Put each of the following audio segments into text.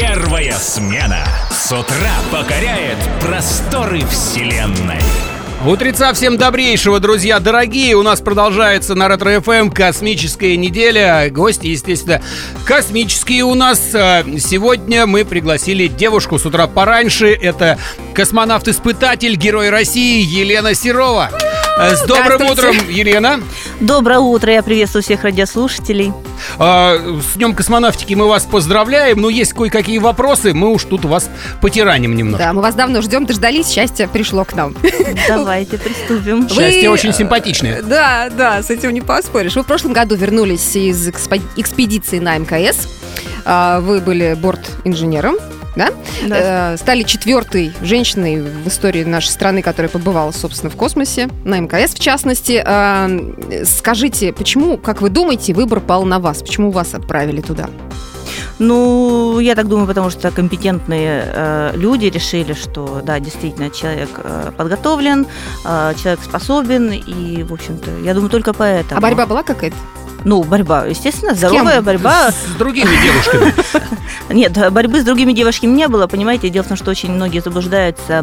Первая смена с утра покоряет просторы вселенной. Утреца всем добрейшего, друзья дорогие. У нас продолжается на Ретро-ФМ космическая неделя. Гости, естественно, космические у нас. А, сегодня мы пригласили девушку с утра пораньше. Это космонавт-испытатель, герой России Елена Серова. Э, с добрым утром, Елена. Доброе утро, я приветствую всех радиослушателей. А, с Днем космонавтики мы вас поздравляем, но есть кое-какие вопросы, мы уж тут вас потираним немного. Да, мы вас давно ждем, дождались, счастье пришло к нам. Давайте приступим. Счастье очень симпатичное. Да, да, с этим не поспоришь. Вы в прошлом году вернулись из экспедиции на МКС. А, вы были борт-инженером да? да. Э, стали четвертой женщиной в истории нашей страны, которая побывала, собственно, в космосе, на МКС в частности. Э, скажите, почему, как вы думаете, выбор пал на вас? Почему вас отправили туда? Ну, я так думаю, потому что компетентные э, люди решили, что да, действительно, человек э, подготовлен, э, человек способен, и, в общем-то, я думаю, только поэтому. А борьба была какая-то? Ну, борьба, естественно, здоровая борьба. С другими девушками. Нет, борьбы с другими девушками не было, понимаете. Дело в том, что очень многие заблуждаются,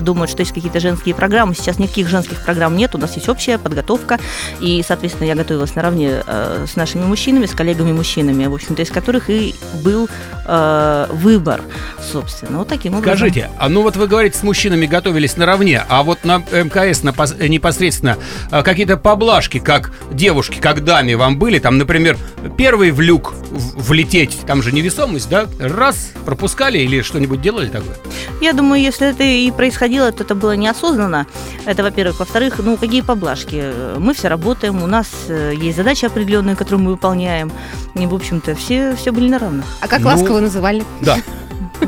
думают, что есть какие-то женские программы. Сейчас никаких женских программ нет, у нас есть общая подготовка. И, соответственно, я готовилась наравне э, с нашими мужчинами, с коллегами-мужчинами, в общем-то, из которых и был э, выбор, собственно. Вот таким образом. Скажите, а ну вот вы говорите, с мужчинами готовились наравне, а вот на МКС непосредственно э, какие-то поблажки, как девушки, как даме вам были, там, например, первый в люк влететь, там же невесомость, да? Раз, пропускали или что-нибудь делали такое? Я думаю, если это и происходило, то это было неосознанно. Это, во-первых. Во-вторых, ну, какие поблажки? Мы все работаем, у нас э, есть задачи определенные, которые мы выполняем. И, в общем-то, все, все были на равных. А как ну, ласково называли? Да.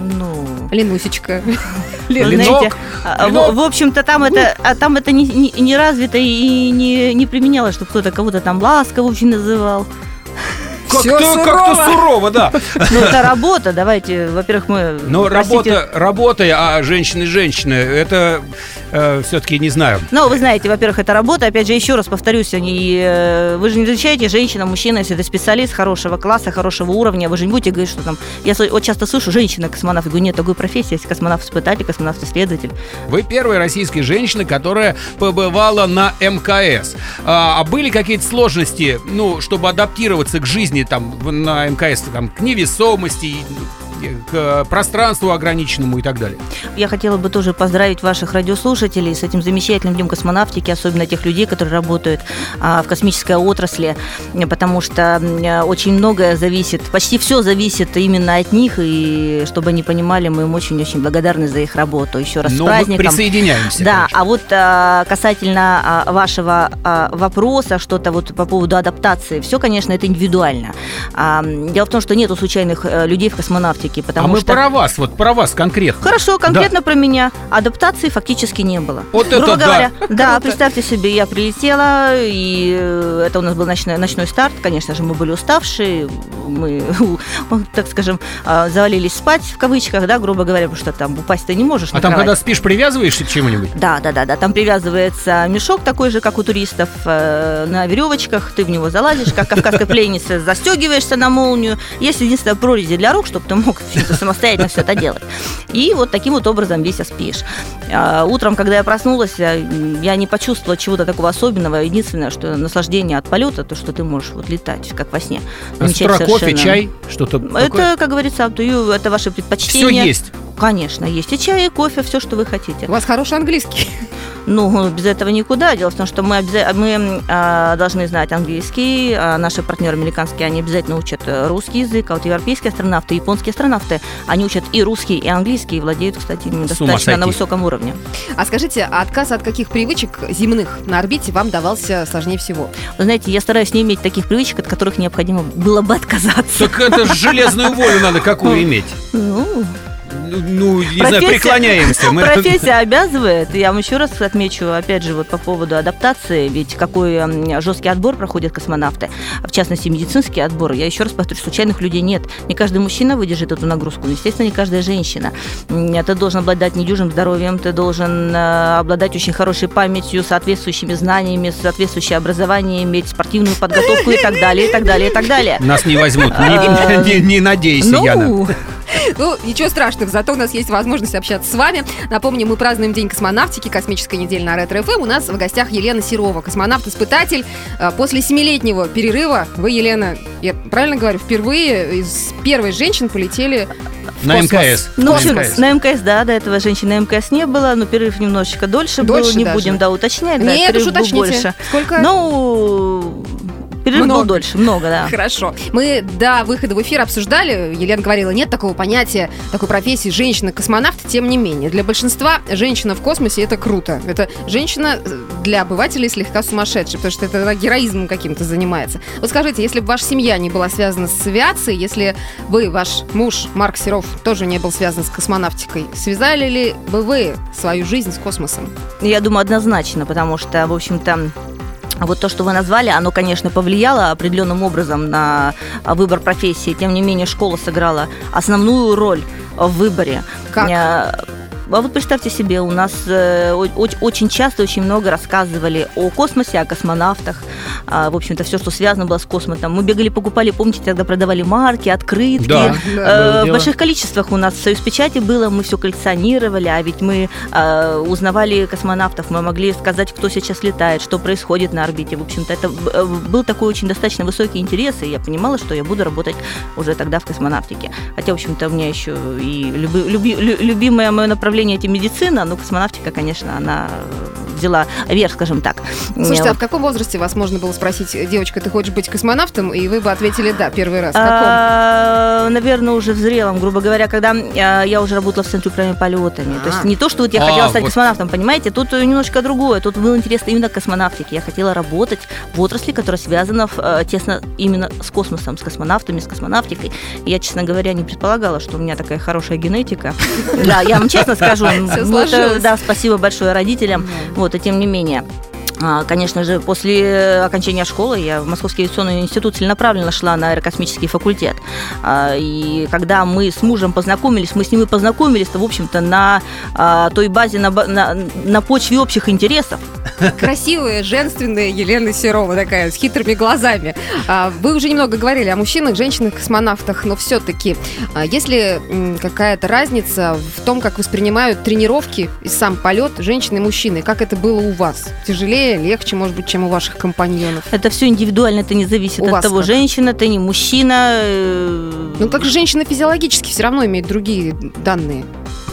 Ну, Ленусечка. Знаете, а, в, в общем-то, там это, а там это не, не, не развито и не, не применялось, что кто-то кого-то там ласково очень называл. Как-то, как-то сурово, да. Ну, это работа, давайте, во-первых, мы... Ну, работа, работа, а женщины, женщины, это э, все-таки не знаю. Ну, вы знаете, во-первых, это работа. Опять же, еще раз повторюсь, они, э, вы же не различаете женщина, мужчина, если это специалист хорошего класса, хорошего уровня, вы же не будете говорить, что там... Я вот часто слышу женщина-космонавт, говорю, нет такой профессии, есть космонавт-испытатель, космонавт-исследователь. Вы первая российская женщина, которая побывала на МКС. А, а были какие-то сложности, ну, чтобы адаптироваться к жизни там на МКС, там, к невесомости, к пространству ограниченному и так далее. Я хотела бы тоже поздравить ваших радиослушателей с этим замечательным днем космонавтики, особенно тех людей, которые работают а, в космической отрасли, потому что очень многое зависит, почти все зависит именно от них, и чтобы они понимали, мы им очень-очень благодарны за их работу. Еще раз Но с праздником. Мы присоединяемся. Да, конечно. а вот а, касательно а, вашего вопроса, что-то вот по поводу адаптации, все, конечно, это индивидуально. Дело в том, что нету случайных э, людей в космонавтике, все потому а мы что... про вас, вот про вас конкретно. Хорошо, конкретно да. про меня. Адаптации фактически не было. Вот Грубо это говоря, да. Да, представьте себе, я прилетела, и э, это у нас был ночной, ночной старт. Конечно же, мы были уставшие, мы, так скажем, а, завалились спать, в кавычках, да, грубо говоря, потому что там упасть ты не можешь. А там, кровать. когда спишь, привязываешься к чему-нибудь? Да, да, да, да. Там привязывается мешок такой же, как у туристов, э, на веревочках, ты в него залазишь, как кавказская пленница, застегиваешься на молнию. Есть единственная прорези для рук, чтобы ты мог самостоятельно все это делать. И вот таким вот образом весь спишь. А, утром, когда я проснулась, я не почувствовала чего-то такого особенного. Единственное, что наслаждение от полета, то, что ты можешь вот летать, как во сне. А с утра кофе, чай, что-то Это, такое? как говорится, это ваше предпочтение. Все есть. Конечно, есть и чай, и кофе, все, что вы хотите. У вас хороший английский. Ну, без этого никуда. Дело в том, что мы, мы а, должны знать английский, а наши партнеры американские, они обязательно учат русский язык, а вот европейские астронавты, японские астронавты, они учат и русский, и английский, и владеют, кстати, достаточно на высоком уровне. А скажите, а отказ от каких привычек земных на орбите вам давался сложнее всего? Вы знаете, я стараюсь не иметь таких привычек, от которых необходимо было бы отказаться. Так это железную волю надо какую иметь? Ну, ну, не профессия, знаю, преклоняемся. Мы... Профессия обязывает. Я вам еще раз отмечу, опять же, вот по поводу адаптации, ведь какой жесткий отбор проходят космонавты, в частности, медицинский отбор. Я еще раз повторю, случайных людей нет. Не каждый мужчина выдержит эту нагрузку, естественно, не каждая женщина. Ты должен обладать недюжим здоровьем, ты должен э, обладать очень хорошей памятью, соответствующими знаниями, соответствующее образование, иметь спортивную подготовку и так далее, и так далее, и так далее. Нас не возьмут, не, не, не надейся, ну, Яна. Ну, ничего страшного, зато у нас есть возможность общаться с вами. Напомню, мы празднуем День космонавтики, космическая неделя на Ретро ФМ. У нас в гостях Елена Серова, космонавт-испытатель. А, после семилетнего перерыва вы, Елена, я правильно говорю, впервые из первой женщин полетели в На космос. МКС. Ну, На в общем, МКС. на мкс, да, до этого женщин на мкс не было, но перерыв немножечко дольше, Дольше был, не даже. будем, да, уточнять. да, Нет, уж перерыв был уточните. больше. Сколько? Ну, Много. был дольше, много, да. Хорошо. Мы до выхода в эфир обсуждали, Елена говорила, нет такого понятия, такой профессии женщина-космонавт, тем не менее. Для большинства женщина в космосе это круто. Это женщина э, для обывателей слегка сумасшедшая, потому что это героизмом каким-то занимается. Вот скажите, если бы ваша семья не была связана с авиацией, если вы, ваш муж Марк Серов, тоже не был связан с космонавтикой, связали ли бы вы свою жизнь с космосом? Я думаю, однозначно, потому что, в общем-то, вот то, что вы назвали, оно, конечно, повлияло определенным образом на выбор профессии. Тем не менее, школа сыграла основную роль в выборе. Как? А вот представьте себе, у нас э, очень часто, очень много рассказывали о космосе, о космонавтах. А, в общем-то, все, что связано было с космосом. Мы бегали, покупали, помните, тогда продавали марки, открытки. Да, Э, в больших количествах у нас в Союз печати было, мы все коллекционировали, а ведь мы э, узнавали космонавтов, мы могли сказать, кто сейчас летает, что происходит на орбите. В общем-то, это был такой очень достаточно высокий интерес, и я понимала, что я буду работать уже тогда в космонавтике. Хотя, в общем-то, у меня еще и люби- люби- лю- любимое мое направление это медицина, но космонавтика, конечно, она э, взяла верх, скажем так. Слушайте, Э, а в каком возрасте вас можно было спросить, девочка, ты хочешь быть космонавтом? И вы бы ответили да первый раз. В каком? А, наверное, уже в зрелом, грубо говоря, когда а, я уже работала в центре управления полетами. То есть А. не то, что вот я хотела стать космонавтом, понимаете, тут э, немножко другое. Тут был интерес именно к космонавтике. Я хотела работать в отрасли, которая связана э, тесно именно с космосом, с космонавтами, с космонавтикой. Я, честно говоря, не предполагала, что у меня такая хорошая генетика. Да, я вам честно скажу. Ну. Да, спасибо большое родителям. Вот, и тем не менее. А, Конечно же, после окончания школы я в Московский авиационный институт целенаправленно шла на аэрокосмический факультет. А, И когда мы с мужем познакомились, мы с ним и познакомились-то, в общем-то, на а, той базе, на, на, на почве общих интересов. Красивая, женственная Елена Серова такая, с хитрыми глазами. Вы уже немного говорили о мужчинах, женщинах, космонавтах, но все-таки, есть ли какая-то разница в том, как воспринимают тренировки и сам полет женщины и мужчины? Как это было у вас? Тяжелее, легче, может быть, чем у ваших компаньонов? Это все индивидуально, это не зависит У от того, как? женщина ты, не мужчина. э, Ну, как же женщины физиологически все равно имеют другие данные.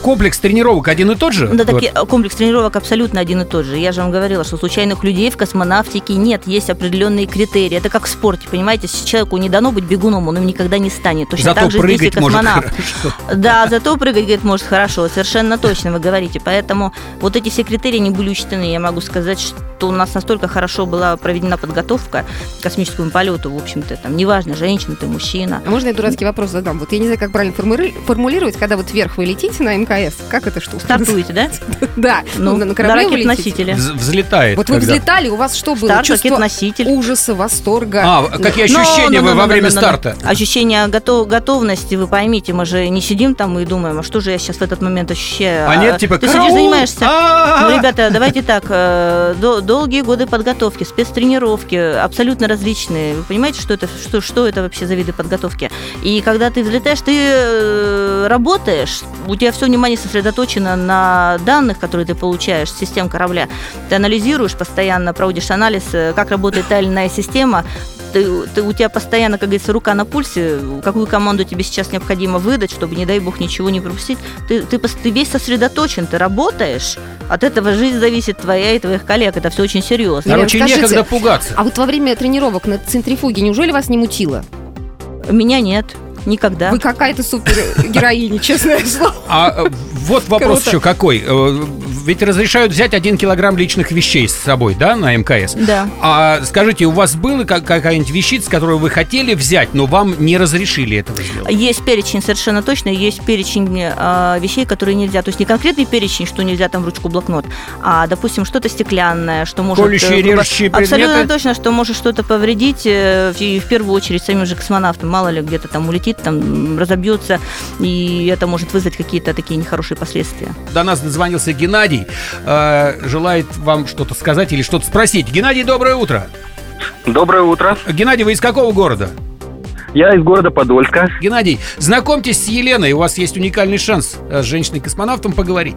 Комплекс тренировок один и тот же? Да, Вот. таки, комплекс тренировок абсолютно один и тот же. Я же вам говорила, что случайных людей в космонавтике нет, есть определенные критерии. Это как в спорте, понимаете, если человеку не дано быть бегуном, он им никогда не станет. Точно Зато так же здесь и космонавт. хорошо. Да, зато прыгать, говорит, может хорошо, совершенно точно вы говорите. Поэтому вот эти все критерии не были учтены. Я могу сказать, что у нас настолько хорошо была проведена подготовка к космическому полету, в общем-то, там, неважно, женщина ты, мужчина. А можно я дурацкий вопрос задам? Вот я не знаю, как правильно формули- формулировать, когда вот вверх вы летите на МКС. Как эта штука? Стартуете, да? Да, Ну, на корабле вы Взлетает. Вот вы взлетали, у вас что было? Чувство ужаса, восторга? А, какие ощущения вы во время старта? Ощущение готов- готовности, вы поймите, мы же не сидим там и думаем, а что же я сейчас в этот момент ощущаю? А нет, типа, Ты сидишь, занимаешься... А-а-а! Ну, ребята, давайте так, э, до- долгие годы подготовки, спецтренировки, абсолютно различные. Вы понимаете, что это, что, что это вообще за виды подготовки? И когда ты взлетаешь, ты э, работаешь, у тебя все внимание сосредоточено на данных, которые ты получаешь с систем корабля. Ты анализируешь постоянно, проводишь анализ, э, как работает та или иная система, ты, ты- у тебя постоянно, как говорится, рука на пульсе, какую команду тебе сейчас необходимо выдать, чтобы, не дай бог, ничего не пропустить. Ты, ты, ты весь сосредоточен, ты работаешь, от этого жизнь зависит твоя и твоих коллег, это все очень серьезно. Короче, скажите, некогда пугаться. А вот во время тренировок на центрифуге неужели вас не мутило? Меня нет, никогда. Вы какая-то супер героиня, честное слово. А э, вот вопрос еще какой. Ведь разрешают взять один килограмм личных вещей с собой, да, на МКС? Да. А скажите, у вас была как- какая-нибудь вещица, которую вы хотели взять, но вам не разрешили этого сделать? Есть перечень, совершенно точно, есть перечень э, вещей, которые нельзя. То есть не конкретный перечень, что нельзя там ручку, блокнот, а, допустим, что-то стеклянное, что может... Колющие, э, грубо- режущие Абсолютно предметы? точно, что может что-то повредить, э, и в первую очередь самим же космонавтам. Мало ли, где-то там улетит, там разобьется, и это может вызвать какие-то такие нехорошие последствия. До нас дозвонился Геннадий. Э, Желает вам что-то сказать или что-то спросить. Геннадий, доброе утро. Доброе утро. Геннадий, вы из какого города? Я из города Подольска. Геннадий, знакомьтесь с Еленой, у вас есть уникальный шанс э, с женщиной-космонавтом поговорить.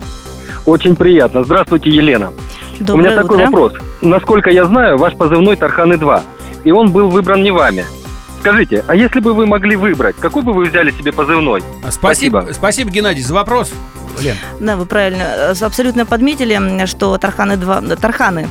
Очень приятно. Здравствуйте, Елена. Доброе У меня такой утро. вопрос. Насколько я знаю, ваш позывной Тарханы-2, и он был выбран не вами. Скажите, а если бы вы могли выбрать, какой бы вы взяли себе позывной? А, Спасибо, Спасибо. спасибо, Геннадий, за вопрос. Лен, Да, вы правильно э, абсолютно подметили, что Тарханы 2, Тарханы,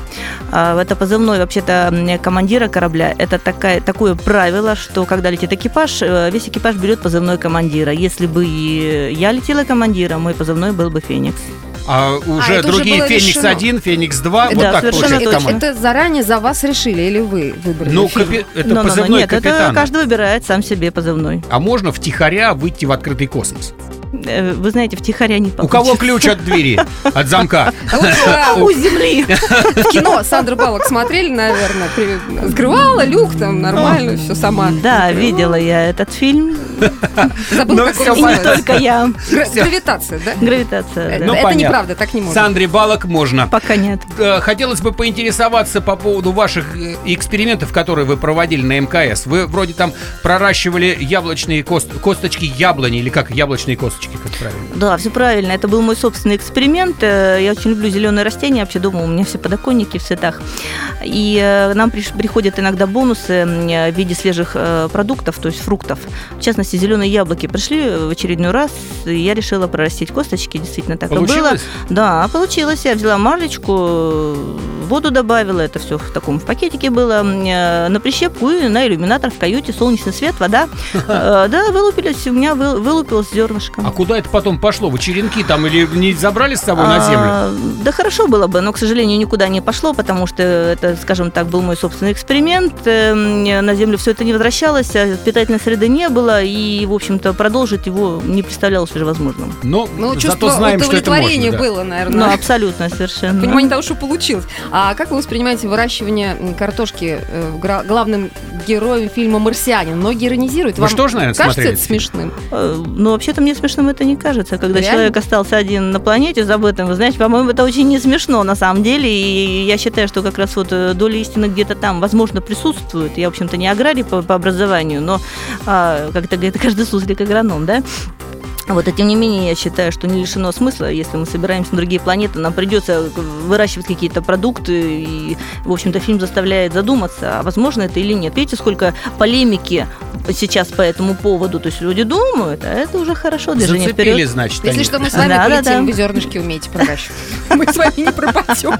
а, это позывной вообще-то командира корабля. Это такая, такое правило, что когда летит экипаж, э, весь экипаж берет позывной командира. Если бы и я летела командиром, мой позывной был бы Феникс. А уже это уже другие было Феникс решено. 1, Феникс 2, вот Да, так совершенно получается точно. команда. Это заранее за вас решили или вы выбрали? Ну, капи- это Но-но-но, позывной нет, это капитана. каждый выбирает сам себе позывной. А можно втихаря выйти в открытый космос? Э, Вы знаете, втихаря не У кого получится. ключ от двери, от замка? А У земли. В кино Сандра Балок смотрели, наверное. Скрывала люк там нормально, все сама. Да, видела я этот фильм. Забыл, Ну, как И не только я. Гравитация, да? Гравитация. Это да. Ну, это неправда, так не можно. Андрей Балок можно. Пока нет. Э, Хотелось бы поинтересоваться по поводу ваших э, экспериментов, которые вы проводили на МКС. Вы вроде там проращивали яблочные кост- косточки яблони, или как яблочные косточки, как правильно? Да, все правильно. Это был мой собственный эксперимент. Э, Я очень люблю зеленые растения. Вообще дома у меня все подоконники в цветах. И э, нам приходят иногда бонусы э, в виде свежих э, продуктов, то есть фруктов. В частности, зеленые яблоки пришли в очередной раз, и я решила прорастить косточки. Действительно так и было. Получилось? Да, получилось. Я взяла марлечку, воду добавила, это все в таком в пакетике было, на прищепку и на иллюминатор в каюте, солнечный свет, вода. Да, вылупились, у меня вы- вылупилось зернышко. А куда это потом пошло? Вы черенки там или не забрали с собой на землю? А, Да хорошо было бы, но, к сожалению, никуда не пошло, потому что это, скажем так, был мой собственный эксперимент. Эм, На землю все это не возвращалось, а питательной среды не было, и, в общем-то, продолжить его не представлялось уже возможным. Но Ну, зато чувство знаем, что это удовлетворения можно. да. было, Ну, наверное. абсолютно, совершенно. Понимание того, что получилось. А как вы воспринимаете выращивание картошки э, главным героем фильма «Марсианин»? Многие иронизируют. Вы Вам же наверное, кажется смотрели это смешным? Э, Ну, вообще-то мне смешным это не кажется. Когда Реально? человек остался один на планете забытым, вы знаете, по-моему, это очень не смешно на самом деле. И я считаю, что как раз вот доля истины где-то там, возможно, присутствует. Я, в общем-то, не аграрий по, по образованию, но, а, как это говорит каждый суслик агроном, да? Вот, а тем не менее, я считаю, что не лишено смысла, если мы собираемся на другие планеты, нам придется выращивать какие-то продукты, и, в общем-то, фильм заставляет задуматься, а возможно это или нет. Видите, сколько полемики сейчас по этому поводу, то есть люди думают, а это уже хорошо, движение Зацепили, вперед. значит, Если они. что, мы с вами Да, да, полетим, да. вы зернышки умеете проращивать. Мы с вами не пропадем.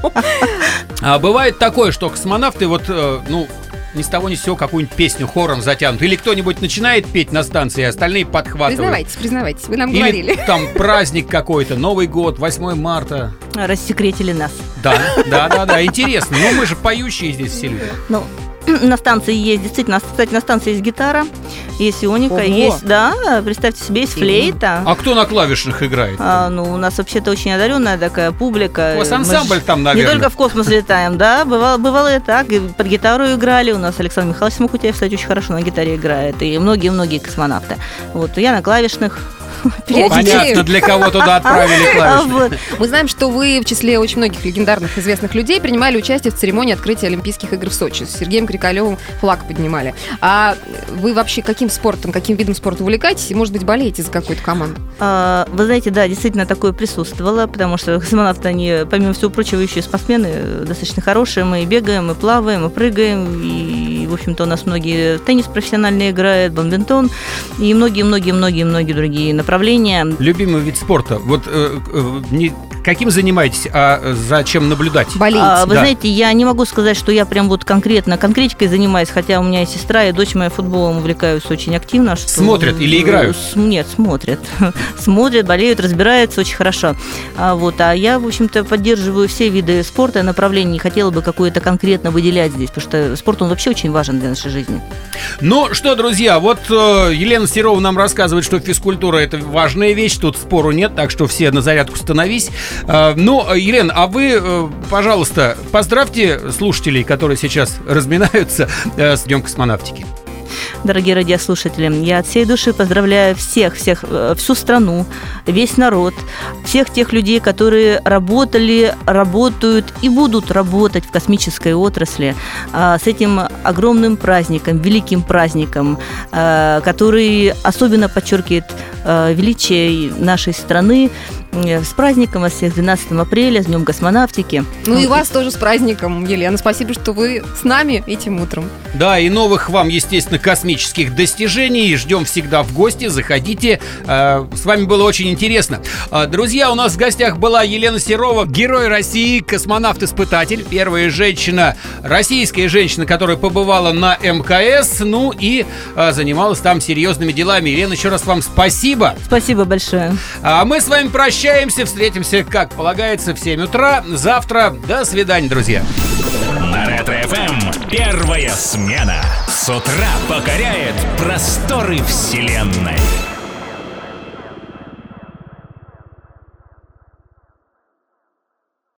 А бывает такое, что космонавты вот, э, ну, ни с того ни с сего какую-нибудь песню хором затянут. Или кто-нибудь начинает петь на станции, а остальные подхватывают. Признавайтесь, признавайтесь, вы нам Или говорили. там праздник какой-то, Новый год, 8 марта. Рассекретили нас. Да, да, да, да, интересно. Ну, мы же поющие здесь все люди. Ну, на станции есть, действительно, кстати, на станции есть гитара, есть ионика, Ого. есть, да, представьте себе, есть флейта. А кто на клавишных играет? А, ну, у нас вообще-то очень одаренная такая публика. У вас ансамбль там, Не наверное. только в космос летаем, да, бывало, бывало и так. И под гитару играли. У нас Александр Михайлович Смокутяев, кстати, очень хорошо на гитаре играет. И многие-многие космонавты. Вот, я на клавишных. Понятно, для кого туда отправили А, клавиши. Мы знаем, что вы в числе очень многих легендарных известных людей принимали участие в церемонии открытия Олимпийских игр в Сочи. С Сергеем Крикалевым флаг поднимали. А вы вообще каким спортом, каким видом спорта увлекаетесь? И, может быть, болеете за какую-то команду? А, Вы знаете, да, действительно такое присутствовало, потому что космонавты, они, помимо всего прочего, еще и спортсмены э, достаточно хорошие. Мы и бегаем, и плаваем, и прыгаем, и, в общем-то, у нас многие теннис профессионально играют, бадминтон, и многие-многие-многие-многие другие направления. Любимый вид спорта. Вот э, э, не каким занимаетесь, а э, зачем наблюдать? Болеете? А, вы Да. знаете, я не могу сказать, что я прям вот конкретно конкретикой занимаюсь, хотя у меня и сестра, и дочь моя футболом увлекаются очень активно. Что, Смотрят или играют? С- Нет, смотрят. смотрят, болеют, разбираются очень хорошо. А, вот, а я, в общем-то, поддерживаю все виды спорта и направлений, не хотела бы какое-то конкретно выделять здесь, потому что спорт, он вообще очень важен для нашей жизни. Ну что, друзья, вот э, Елена Серова нам рассказывает, что физкультура это важная вещь, тут спору нет, так что все на зарядку становись. Э, ну, Елена, а вы, э, пожалуйста, поздравьте слушателей, которые сейчас разминаются э, с Днем космонавтики. Дорогие радиослушатели. Я от всей души поздравляю всех, всех, э, всю страну, весь народ, всех тех людей, которые работали, работают и будут работать в космической отрасли а, с этим огромным праздником, великим праздником, а, который особенно подчеркивает а, величие нашей страны, Э, с праздником вас всех 12 апреля, с Днем космонавтики. Ну и вас тоже с праздником, Елена. Спасибо, что вы с нами этим утром. Да, и новых вам, естественно, космических достижений. Ждем всегда в гости. Заходите. Э, с вами было очень интересно. Э, друзья, у нас в гостях была Елена Серова, герой России, космонавт-испытатель, первая женщина, российская женщина, которая побывала на МКС, ну и занималась там серьезными делами. Елена, еще раз вам спасибо. Спасибо большое. А мы с вами прощаемся. Встретимся, как полагается, в 7 утра. Завтра. До свидания, друзья. Первая смена. С утра покоряет просторы Вселенной.